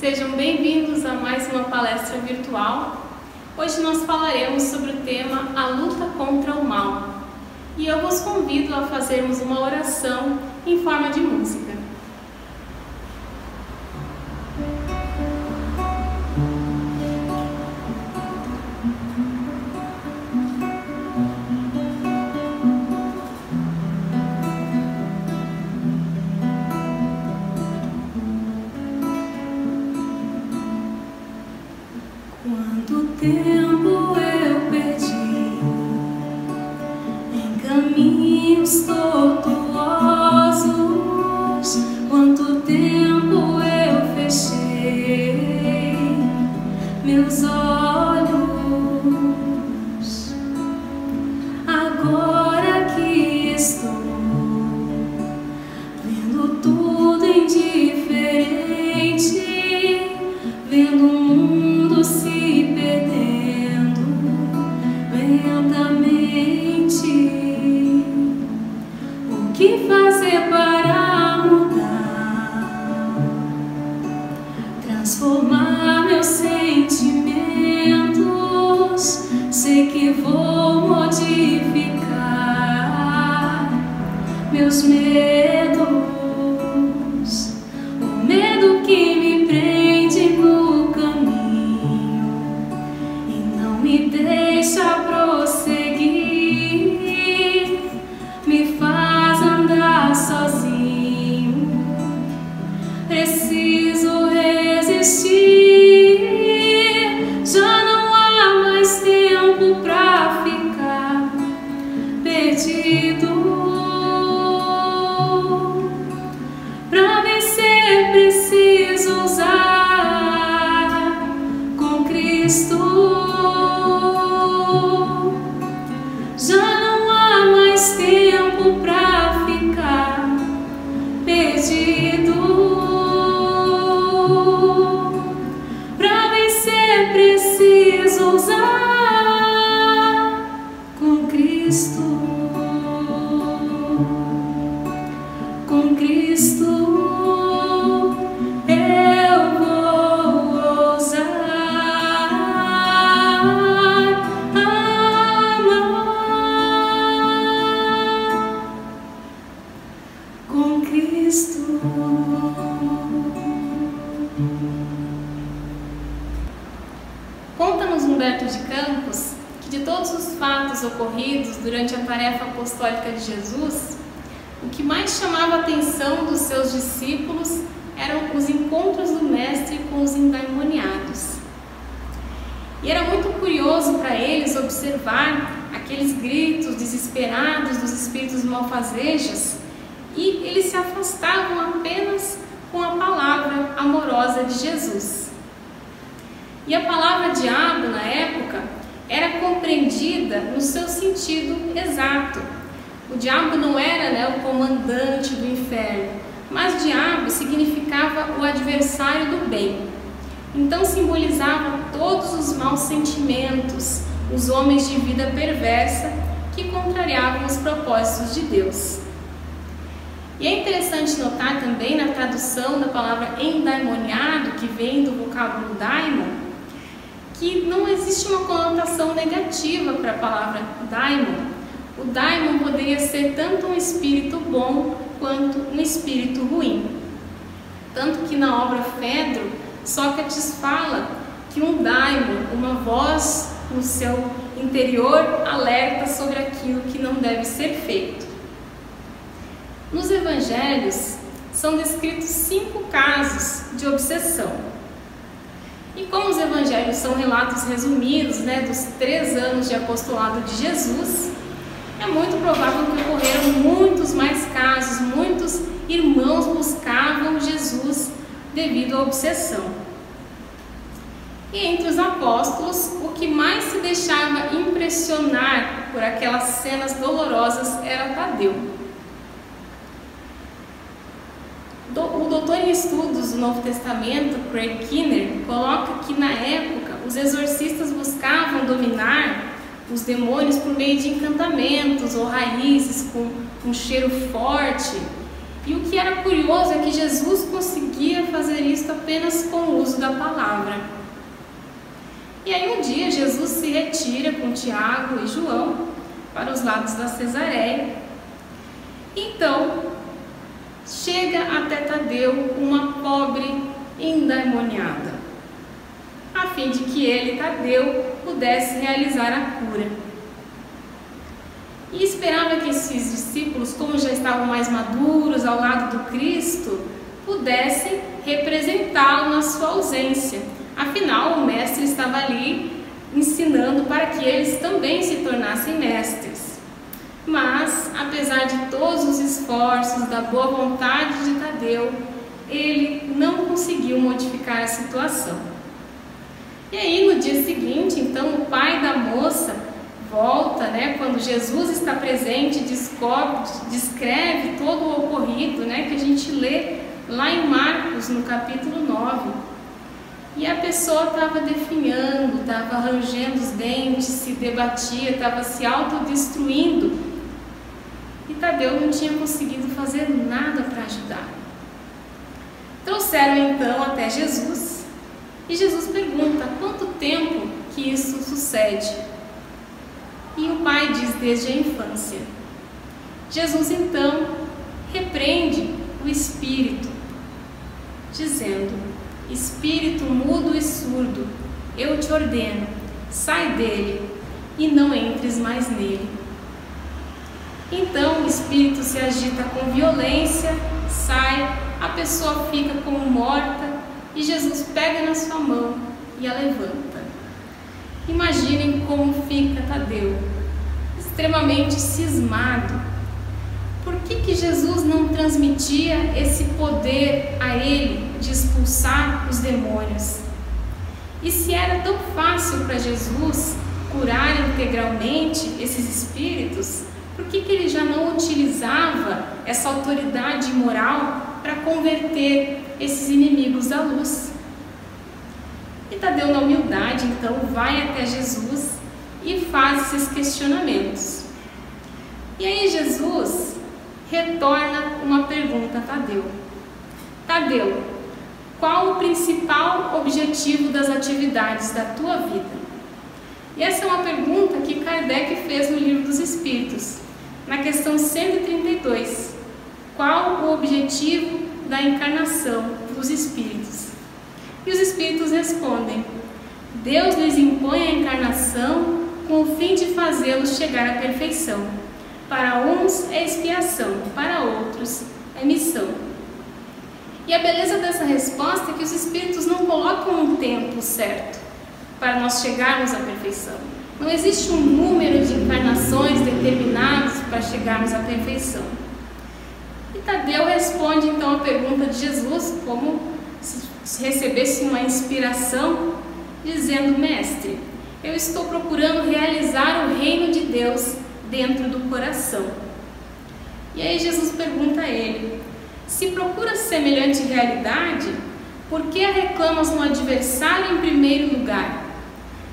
sejam bem-vindos a mais uma palestra virtual. Hoje nós falaremos sobre o tema A luta contra o mal. E eu vos convido a fazermos uma oração em forma de música. Jesus. O que mais chamava a atenção dos seus discípulos eram os encontros do Mestre com os endemoniados. E era muito curioso para eles observar aqueles gritos desesperados dos espíritos malfazejos e eles se afastavam apenas com a palavra amorosa de Jesus. E a palavra diabo, na época, era compreendida no seu sentido exato, o diabo não era né, o comandante do inferno, mas diabo significava o adversário do bem. Então simbolizava todos os maus sentimentos, os homens de vida perversa que contrariavam os propósitos de Deus. E é interessante notar também na tradução da palavra endemoniado, que vem do vocábulo daimon, que não existe uma conotação negativa para a palavra daimon, Sócrates fala que um daimon, uma voz no seu interior, alerta sobre aquilo que não deve ser feito. Nos evangelhos são descritos cinco casos de obsessão. E como os evangelhos são relatos resumidos né, dos três anos de apostolado de Jesus, é muito provável que ocorreram muitos mais casos, muitos irmãos buscavam Jesus devido à obsessão. E entre os apóstolos, o que mais se deixava impressionar por aquelas cenas dolorosas era Tadeu. O doutor em estudos do Novo Testamento, Craig Kinner, coloca que na época os exorcistas buscavam dominar os demônios por meio de encantamentos ou raízes com um cheiro forte. E o que era curioso é que Jesus conseguia fazer isso apenas com o uso da palavra. E aí um dia Jesus se retira com Tiago e João para os lados da Cesareia. Então, chega até Tadeu uma pobre endemoniada, a fim de que ele, Tadeu, pudesse realizar a cura. E esperava que esses discípulos, como já estavam mais maduros ao lado do Cristo, pudessem representá-lo na sua ausência. Afinal, o Mestre estava ali ensinando para que eles também se tornassem mestres. Mas, apesar de todos os esforços, da boa vontade de Tadeu, ele não conseguiu modificar a situação. E aí, no dia seguinte, então, o pai da moça volta, né, quando Jesus está presente, descobre, descreve todo o ocorrido, né, que a gente lê lá em Marcos, no capítulo 9. E a pessoa estava definhando, estava arranjando os dentes, se debatia, estava se autodestruindo. E Tadeu não tinha conseguido fazer nada para ajudar. Trouxeram então até Jesus e Jesus pergunta quanto tempo que isso sucede. E o pai diz desde a infância. Jesus então repreende o espírito, dizendo: Espírito mudo e surdo, eu te ordeno, sai dele e não entres mais nele. Então o espírito se agita com violência, sai, a pessoa fica como morta e Jesus pega na sua mão e a levanta. Imaginem como fica Tadeu, extremamente cismado. Por que, que Jesus não transmitia esse poder a ele de expulsar os demônios. E se era tão fácil para Jesus curar integralmente esses espíritos, por que, que ele já não utilizava essa autoridade moral para converter esses inimigos da luz? E Tadeu, na humildade, então, vai até Jesus e faz esses questionamentos. E aí Jesus retorna uma pergunta a Tadeu. Tadeu, qual o principal objetivo das atividades da tua vida? E essa é uma pergunta que Kardec fez no Livro dos Espíritos, na questão 132. Qual o objetivo da encarnação dos espíritos? E os espíritos respondem: Deus lhes impõe a encarnação com o fim de fazê-los chegar à perfeição. Para uns é expiação, para outros é missão. E a beleza dessa resposta é que os espíritos não colocam um tempo certo para nós chegarmos à perfeição. Não existe um número de encarnações determinados para chegarmos à perfeição. Tadeu responde então a pergunta de Jesus, como se recebesse uma inspiração, dizendo: Mestre, eu estou procurando realizar o reino de Deus dentro do coração. E aí Jesus pergunta a ele: se procura semelhante realidade, por que reclamas no adversário em primeiro lugar?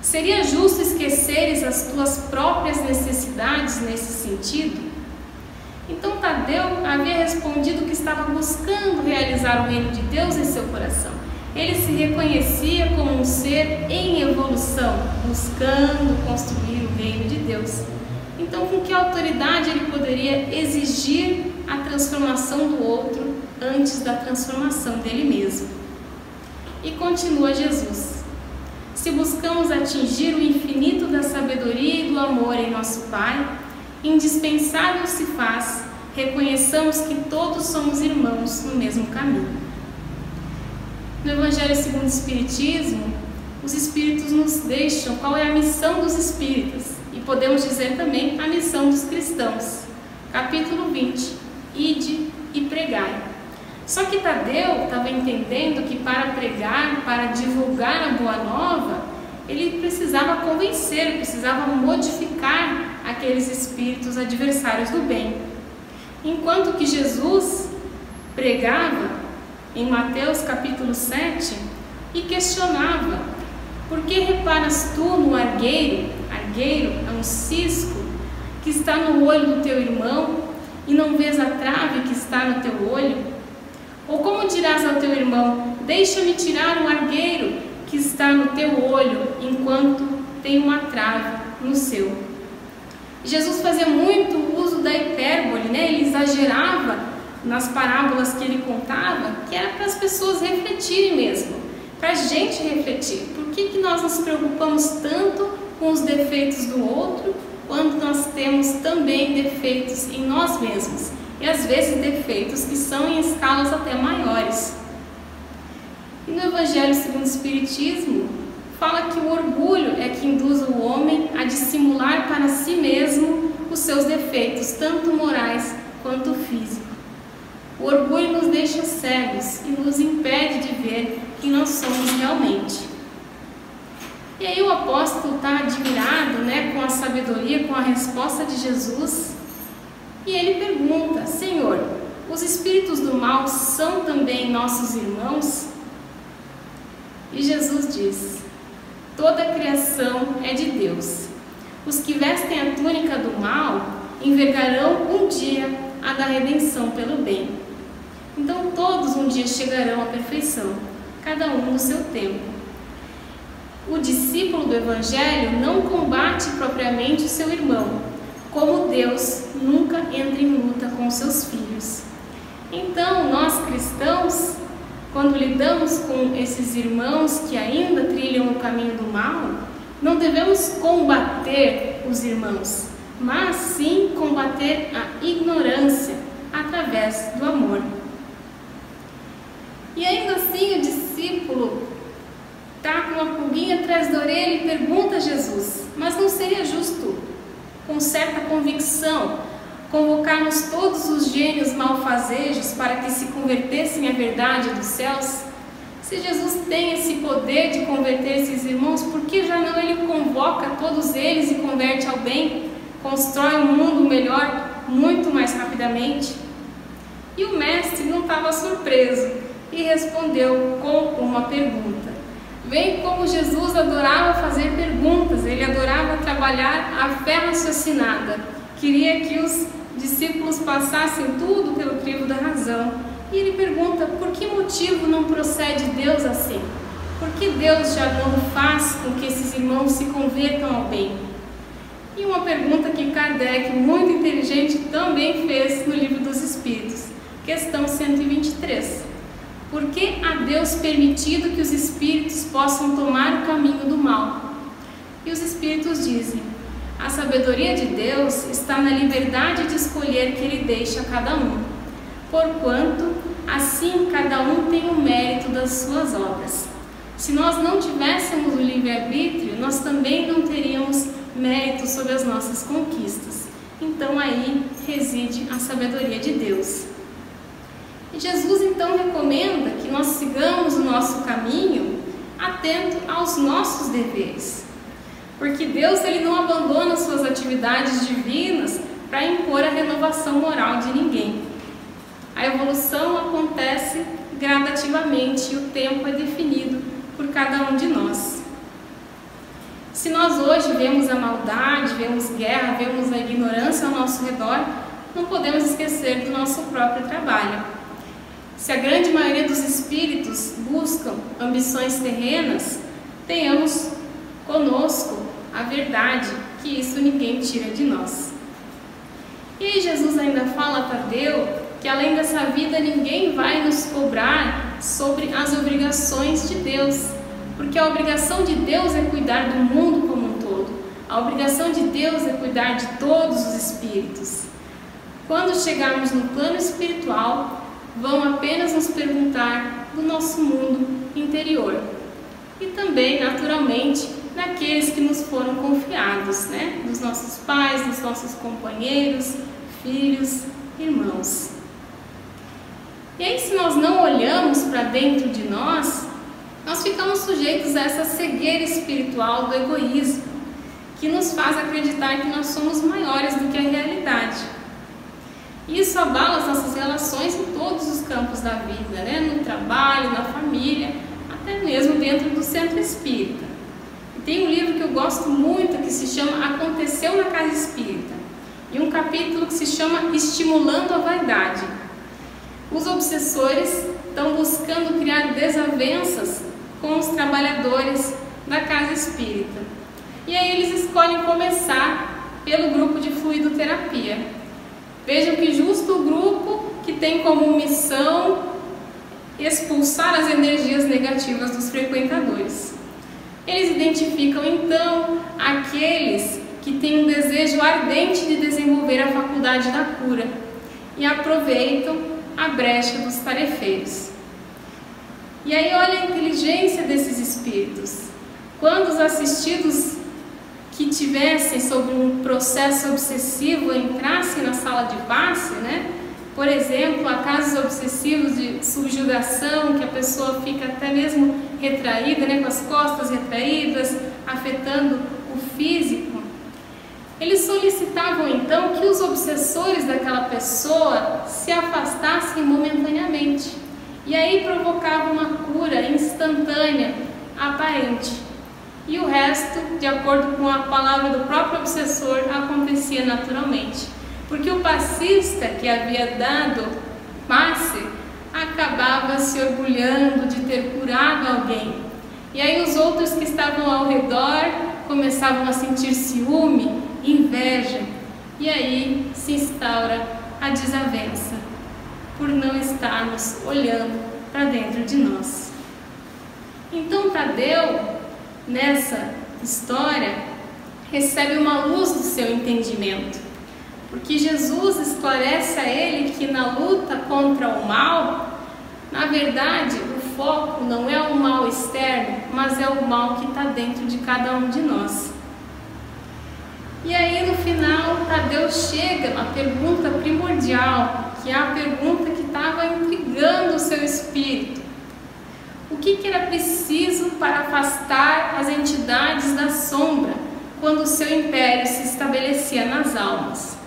Seria justo esqueceres as tuas próprias necessidades nesse sentido? Então Tadeu havia respondido que estava buscando realizar o reino de Deus em seu coração. Ele se reconhecia como um ser em evolução, buscando construir o reino de Deus. Então, com que autoridade ele poderia exigir a transformação do outro antes da transformação dele mesmo? E continua Jesus: Se buscamos atingir o infinito da sabedoria e do amor em nosso Pai, indispensável se faz reconheçamos que todos somos irmãos no mesmo caminho. No Evangelho segundo o Espiritismo, os Espíritos nos deixam qual é a missão dos Espíritas e podemos dizer também a missão dos cristãos. Capítulo 20: Ide e pregai. Só que Tadeu estava entendendo que para pregar, para divulgar a boa nova, ele precisava convencer, precisava modificar aqueles espíritos adversários do bem. Enquanto que Jesus pregava em Mateus capítulo 7 e questionava: Por que reparas tu no argueiro argueiro é um cisco que está no olho do teu irmão e não vês a trave que está no teu olho? Ou como dirás ao teu irmão: Deixa-me tirar o argueiro que está no teu olho, enquanto tem uma trave no seu? Jesus fazia muito uso da hipérbole, né? ele exagerava nas parábolas que ele contava, que era para as pessoas refletirem mesmo, para a gente refletir. Por que, que nós nos preocupamos tanto com os defeitos do outro quando nós temos também defeitos em nós mesmos? E às vezes defeitos que são em escalas até maiores. E no Evangelho segundo o Espiritismo, fala que o orgulho é que induz o homem a dissimular para si mesmo os seus defeitos, tanto morais quanto físicos. O orgulho nos deixa cegos e nos impede de ver quem nós somos realmente. E aí o apóstolo está admirado né, com a sabedoria, com a resposta de Jesus, e ele pergunta: Senhor, os espíritos do mal são também nossos irmãos? E Jesus diz: Toda a criação é de Deus. Os que vestem a túnica do mal envergarão um dia a da redenção pelo bem. Então todos um dia chegarão à perfeição, cada um no seu tempo. O discípulo do Evangelho não combate propriamente o seu irmão, como Deus nunca entra em luta com seus filhos. Então, nós cristãos, quando lidamos com esses irmãos que ainda trilham o caminho do mal, não devemos combater os irmãos, mas sim combater a ignorância através do amor. E ainda assim o discípulo está com uma pulguinha atrás da orelha e pergunta a Jesus: Mas não seria justo, com certa convicção, convocarmos todos os gênios malfazejos para que se convertessem à verdade dos céus? Se Jesus tem esse poder de converter esses irmãos, por que já não ele convoca todos eles e converte ao bem? Constrói um mundo melhor muito mais rapidamente? E o mestre não estava surpreso e respondeu com uma pergunta. Vem como Jesus adorava fazer perguntas, ele adorava trabalhar a fé raciocinada. Queria que os discípulos passassem tudo pelo crivo da razão. E ele pergunta: por que motivo não procede Deus assim? Por que Deus já não faz com que esses irmãos se convertam ao bem? E uma pergunta que Kardec, muito inteligente, também fez no Livro dos Espíritos, questão 123. Por que a Deus permitido que os espíritos possam tomar o caminho do mal? E os espíritos dizem: a sabedoria de Deus está na liberdade de escolher que Ele deixa a cada um, porquanto assim cada um tem o mérito das suas obras. Se nós não tivéssemos o livre-arbítrio, nós também não teríamos mérito sobre as nossas conquistas. Então aí reside a sabedoria de Deus. E Jesus então recomenda que nós sigamos o nosso caminho atento aos nossos deveres. Porque Deus ele não abandona suas atividades divinas para impor a renovação moral de ninguém. A evolução acontece gradativamente e o tempo é definido por cada um de nós. Se nós hoje vemos a maldade, vemos guerra, vemos a ignorância ao nosso redor, não podemos esquecer do nosso próprio trabalho. Se a grande maioria dos espíritos buscam ambições terrenas, tenhamos conosco a verdade, que isso ninguém tira de nós. E Jesus ainda fala a Tadeu que além dessa vida ninguém vai nos cobrar sobre as obrigações de Deus, porque a obrigação de Deus é cuidar do mundo como um todo. A obrigação de Deus é cuidar de todos os espíritos. Quando chegarmos no plano espiritual, vão apenas nos perguntar do nosso mundo interior e também, naturalmente, daqueles que nos foram confiados, né? Dos nossos pais, dos nossos companheiros, filhos, irmãos. E aí, se nós não olhamos para dentro de nós, nós ficamos sujeitos a essa cegueira espiritual do egoísmo, que nos faz acreditar que nós somos maiores do que a realidade. Isso abala as nossas relações em todos os campos da vida, né? no trabalho, na família, até mesmo dentro do centro espírita. Tem um livro que eu gosto muito que se chama Aconteceu na Casa Espírita. e um capítulo que se chama Estimulando a Vaidade. Os obsessores estão buscando criar desavenças com os trabalhadores da casa espírita. E aí eles escolhem começar pelo grupo de fluidoterapia. Vejam que justo o grupo que tem como missão expulsar as energias negativas dos frequentadores. Eles identificam então aqueles que têm um desejo ardente de desenvolver a faculdade da cura e aproveitam a brecha dos tarefeiros. E aí olha a inteligência desses espíritos. Quando os assistidos que tivessem sobre um processo obsessivo entrassem na sala de passe, né? Por exemplo, há casos obsessivos de subjugação, que a pessoa fica até mesmo retraída, né, com as costas retraídas, afetando o físico. Eles solicitavam então que os obsessores daquela pessoa se afastassem momentaneamente. E aí provocava uma cura instantânea, aparente. E o resto, de acordo com a palavra do próprio obsessor, acontecia naturalmente porque o passista que havia dado passe acabava se orgulhando de ter curado alguém. E aí os outros que estavam ao redor começavam a sentir ciúme, inveja, e aí se instaura a desavença por não estarmos olhando para dentro de nós. Então Tadeu, nessa história, recebe uma luz do seu entendimento porque Jesus esclarece a ele que na luta contra o mal, na verdade, o foco não é o mal externo, mas é o mal que está dentro de cada um de nós. E aí no final, Tadeu chega na pergunta primordial, que é a pergunta que estava intrigando o seu espírito. O que, que era preciso para afastar as entidades da sombra quando o seu império se estabelecia nas almas?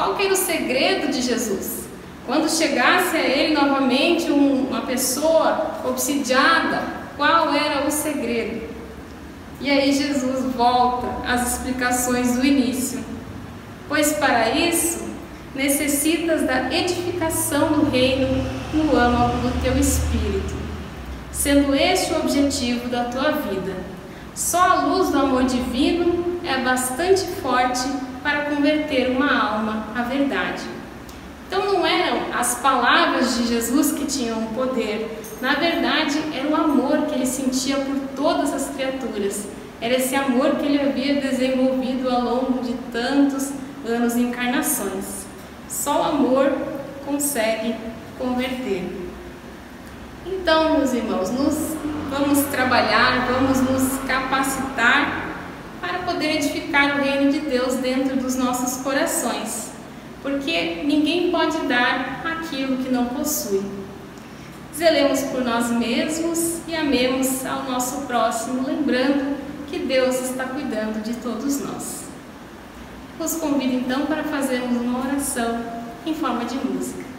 Qual que era o segredo de Jesus? Quando chegasse a ele novamente uma pessoa obsidiada, qual era o segredo? E aí Jesus volta às explicações do início. Pois para isso necessitas da edificação do reino no âmago do teu espírito, sendo este o objetivo da tua vida. Só a luz do amor divino é bastante forte para converter uma alma à verdade. Então não eram as palavras de Jesus que tinham o poder, na verdade era o amor que ele sentia por todas as criaturas. Era esse amor que ele havia desenvolvido ao longo de tantos anos de encarnações. Só o amor consegue converter. Então, meus irmãos, nos, vamos trabalhar, vamos nos capacitar poder edificar o reino de Deus dentro dos nossos corações, porque ninguém pode dar aquilo que não possui. Zelemos por nós mesmos e amemos ao nosso próximo, lembrando que Deus está cuidando de todos nós. Os convido então para fazermos uma oração em forma de música.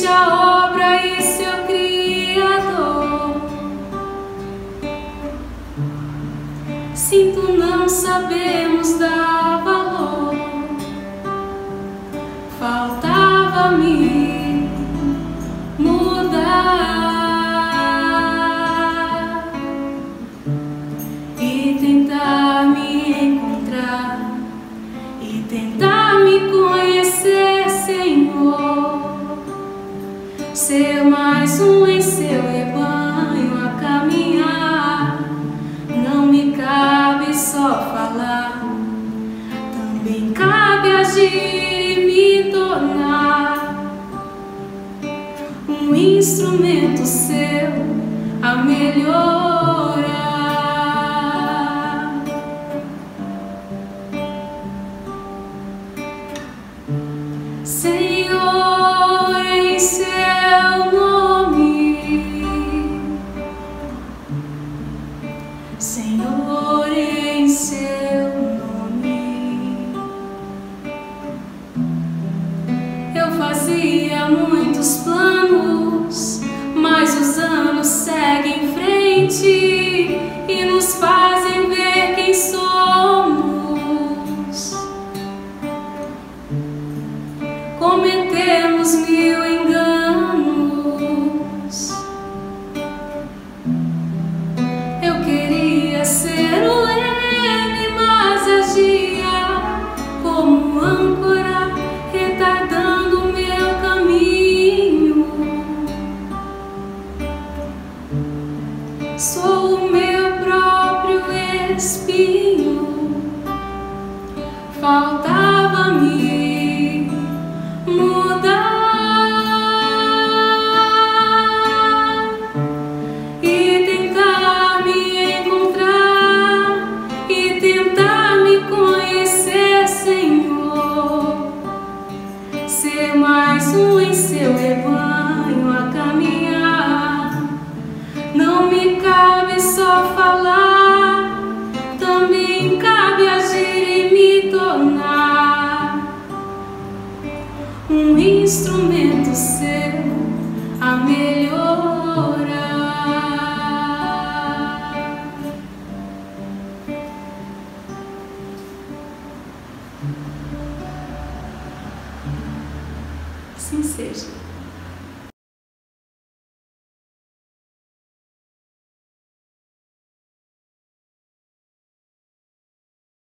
existe a obra e seu Criador. Sinto não sabemos dar valor, faltava-me. ser mais um em seu rebanho a caminhar. Não me cabe só falar, também cabe agir e me tornar um instrumento seu a melhorar. fills me Cristo